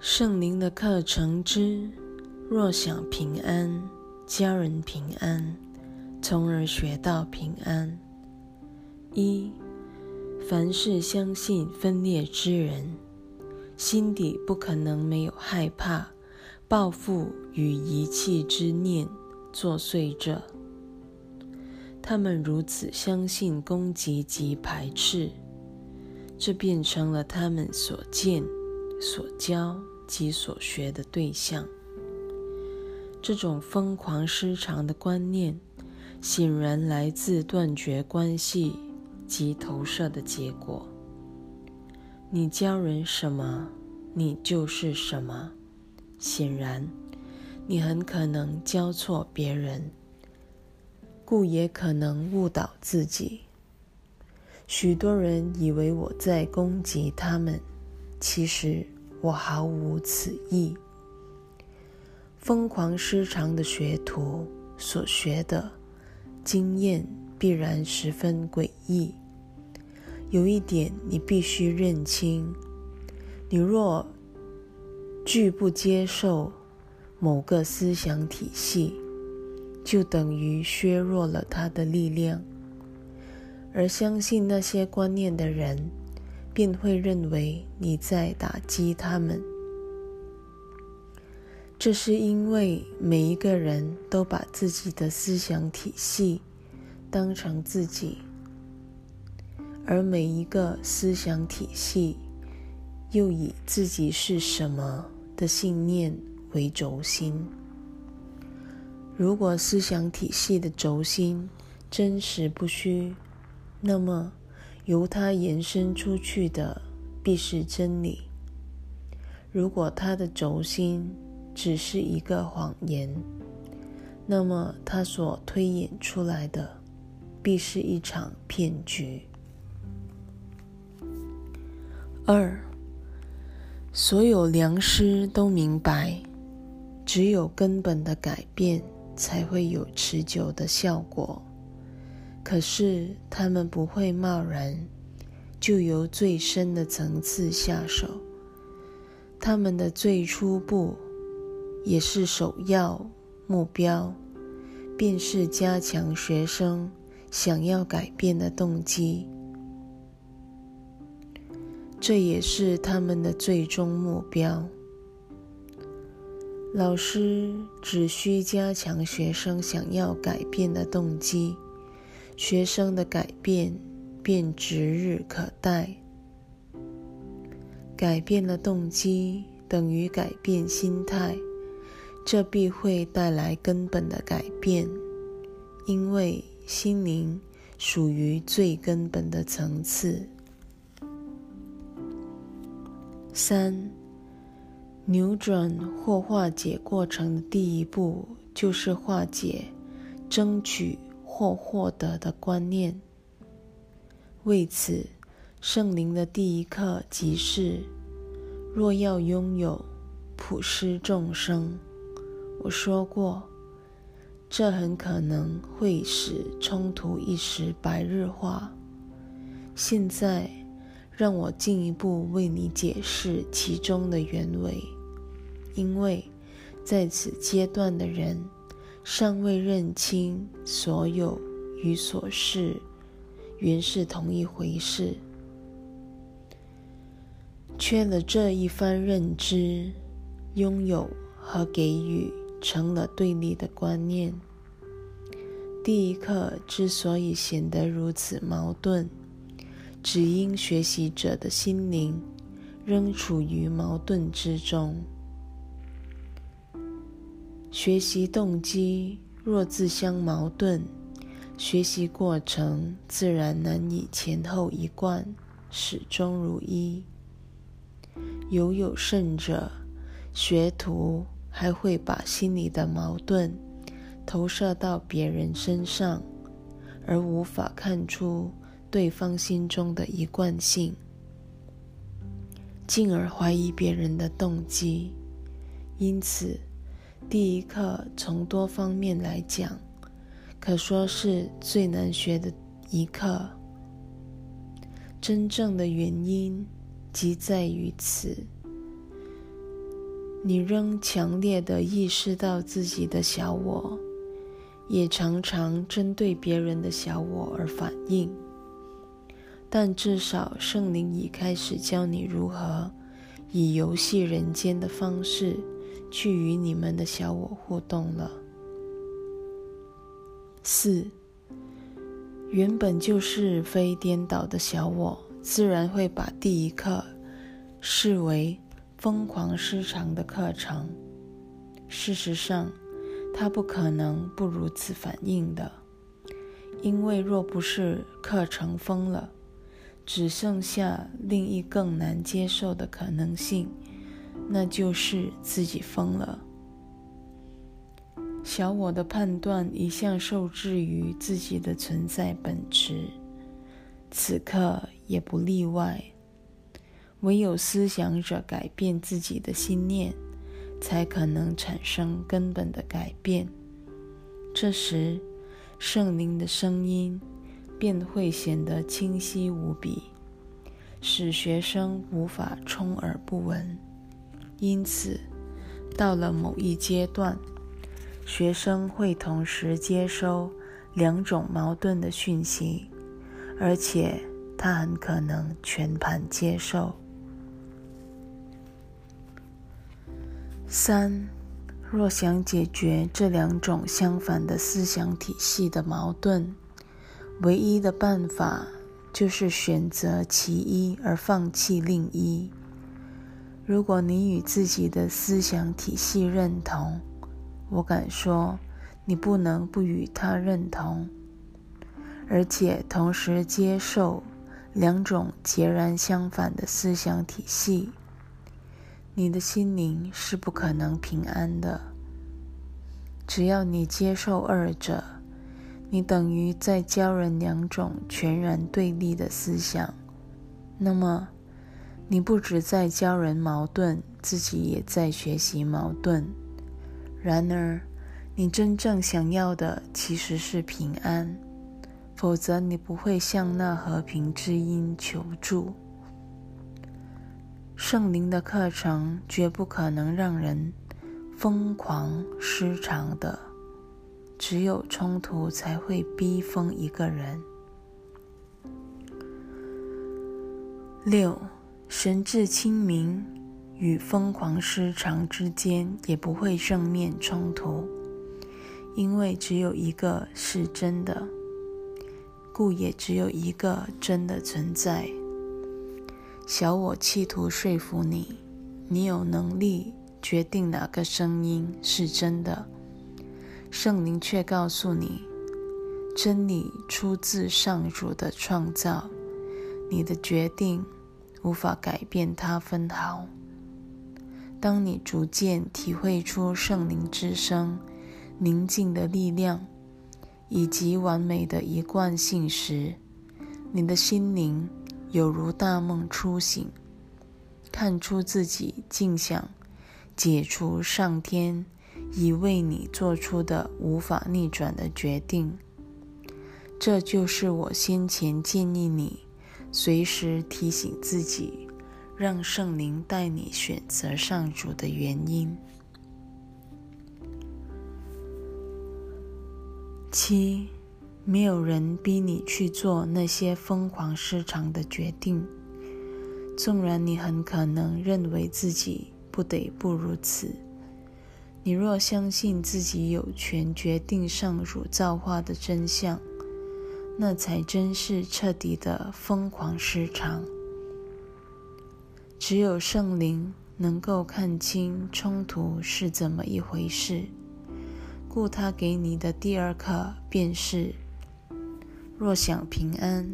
圣灵的课程之：若想平安，家人平安，从而学到平安。一，凡是相信分裂之人，心底不可能没有害怕、报复与遗弃之念作祟着。他们如此相信攻击及排斥，这变成了他们所见。所教及所学的对象，这种疯狂失常的观念，显然来自断绝关系及投射的结果。你教人什么，你就是什么。显然，你很可能教错别人，故也可能误导自己。许多人以为我在攻击他们。其实我毫无此意。疯狂失常的学徒所学的经验必然十分诡异。有一点你必须认清：你若拒不接受某个思想体系，就等于削弱了它的力量；而相信那些观念的人。便会认为你在打击他们。这是因为每一个人都把自己的思想体系当成自己，而每一个思想体系又以自己是什么的信念为轴心。如果思想体系的轴心真实不虚，那么。由它延伸出去的必是真理。如果它的轴心只是一个谎言，那么它所推演出来的必是一场骗局。二，所有良师都明白，只有根本的改变才会有持久的效果。可是他们不会贸然就由最深的层次下手，他们的最初步也是首要目标，便是加强学生想要改变的动机，这也是他们的最终目标。老师只需加强学生想要改变的动机。学生的改变便指日可待。改变了动机，等于改变心态，这必会带来根本的改变，因为心灵属于最根本的层次。三，扭转或化解过程的第一步，就是化解，争取。或获得的观念。为此，圣灵的第一课即是：若要拥有普施众生，我说过，这很可能会使冲突一时白日化。现在，让我进一步为你解释其中的原委，因为在此阶段的人。尚未认清所有与所事原是同一回事，缺了这一番认知，拥有和给予成了对立的观念。第一课之所以显得如此矛盾，只因学习者的心灵仍处于矛盾之中。学习动机若自相矛盾，学习过程自然难以前后一贯，始终如一。犹有甚者，学徒还会把心里的矛盾投射到别人身上，而无法看出对方心中的一贯性，进而怀疑别人的动机。因此。第一课从多方面来讲，可说是最难学的一课。真正的原因即在于此：你仍强烈的意识到自己的小我，也常常针对别人的小我而反应。但至少圣灵已开始教你如何以游戏人间的方式去与你们的小我互动了。四，原本就是非颠倒的小我，自然会把第一课视为疯狂失常的课程。事实上，他不可能不如此反应的，因为若不是课程疯了。只剩下另一更难接受的可能性，那就是自己疯了。小我的判断一向受制于自己的存在本质，此刻也不例外。唯有思想者改变自己的心念，才可能产生根本的改变。这时，圣灵的声音。便会显得清晰无比，使学生无法充耳不闻。因此，到了某一阶段，学生会同时接收两种矛盾的讯息，而且他很可能全盘接受。三，若想解决这两种相反的思想体系的矛盾，唯一的办法就是选择其一而放弃另一。如果你与自己的思想体系认同，我敢说你不能不与他认同，而且同时接受两种截然相反的思想体系，你的心灵是不可能平安的。只要你接受二者。你等于在教人两种全然对立的思想，那么你不止在教人矛盾，自己也在学习矛盾。然而，你真正想要的其实是平安，否则你不会向那和平之音求助。圣灵的课程绝不可能让人疯狂失常的。只有冲突才会逼疯一个人。六，神志清明与疯狂失常之间也不会正面冲突，因为只有一个是真的，故也只有一个真的存在。小我企图说服你，你有能力决定哪个声音是真的。圣灵却告诉你，真理出自上主的创造，你的决定无法改变它分毫。当你逐渐体会出圣灵之声、宁静的力量以及完美的一贯性时，你的心灵有如大梦初醒，看出自己竟想解除上天。已为你做出的无法逆转的决定，这就是我先前建议你随时提醒自己，让圣灵带你选择上主的原因。七，没有人逼你去做那些疯狂失常的决定，纵然你很可能认为自己不得不如此。你若相信自己有权决定上主造化的真相，那才真是彻底的疯狂失常。只有圣灵能够看清冲突是怎么一回事，故他给你的第二课便是：若想平安，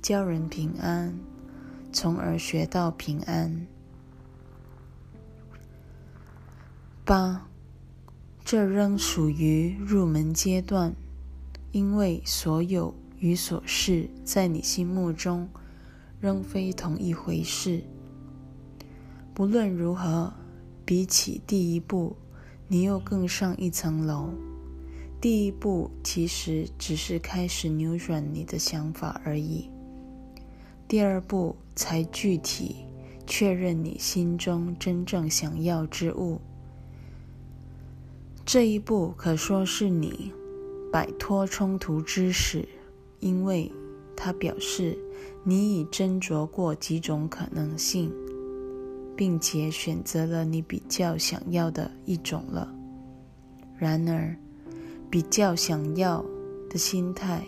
教人平安，从而学到平安。八。这仍属于入门阶段，因为所有与所事在你心目中仍非同一回事。不论如何，比起第一步，你又更上一层楼。第一步其实只是开始扭转你的想法而已，第二步才具体确认你心中真正想要之物。这一步可说是你摆脱冲突之始，因为它表示你已斟酌过几种可能性，并且选择了你比较想要的一种了。然而，比较想要的心态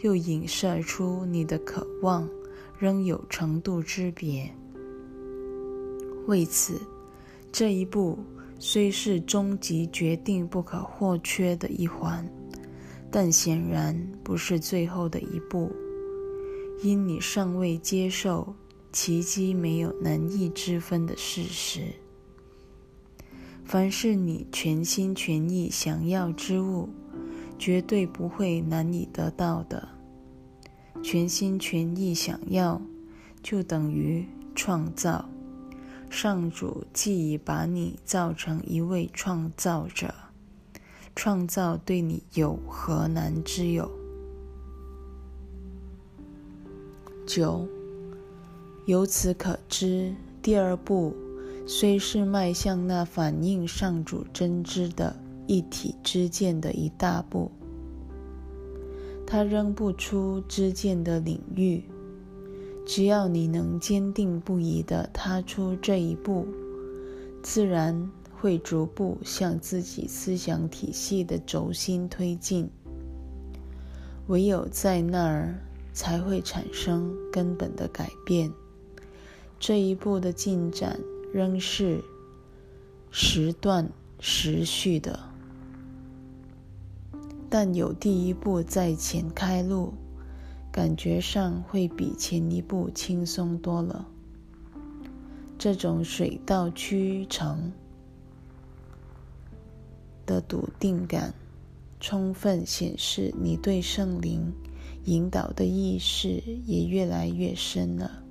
又影射出你的渴望仍有程度之别。为此，这一步。虽是终极决定不可或缺的一环，但显然不是最后的一步，因你尚未接受奇迹没有难易之分的事实。凡是你全心全意想要之物，绝对不会难以得到的。全心全意想要，就等于创造。上主既已把你造成一位创造者，创造对你有何难之有？九，由此可知，第二步虽是迈向那反映上主真知的一体之见的一大步，它仍不出知见的领域。只要你能坚定不移地踏出这一步，自然会逐步向自己思想体系的轴心推进。唯有在那儿，才会产生根本的改变。这一步的进展仍是时断时续的，但有第一步在前开路。感觉上会比前一步轻松多了。这种水到渠成的笃定感，充分显示你对圣灵引导的意识也越来越深了。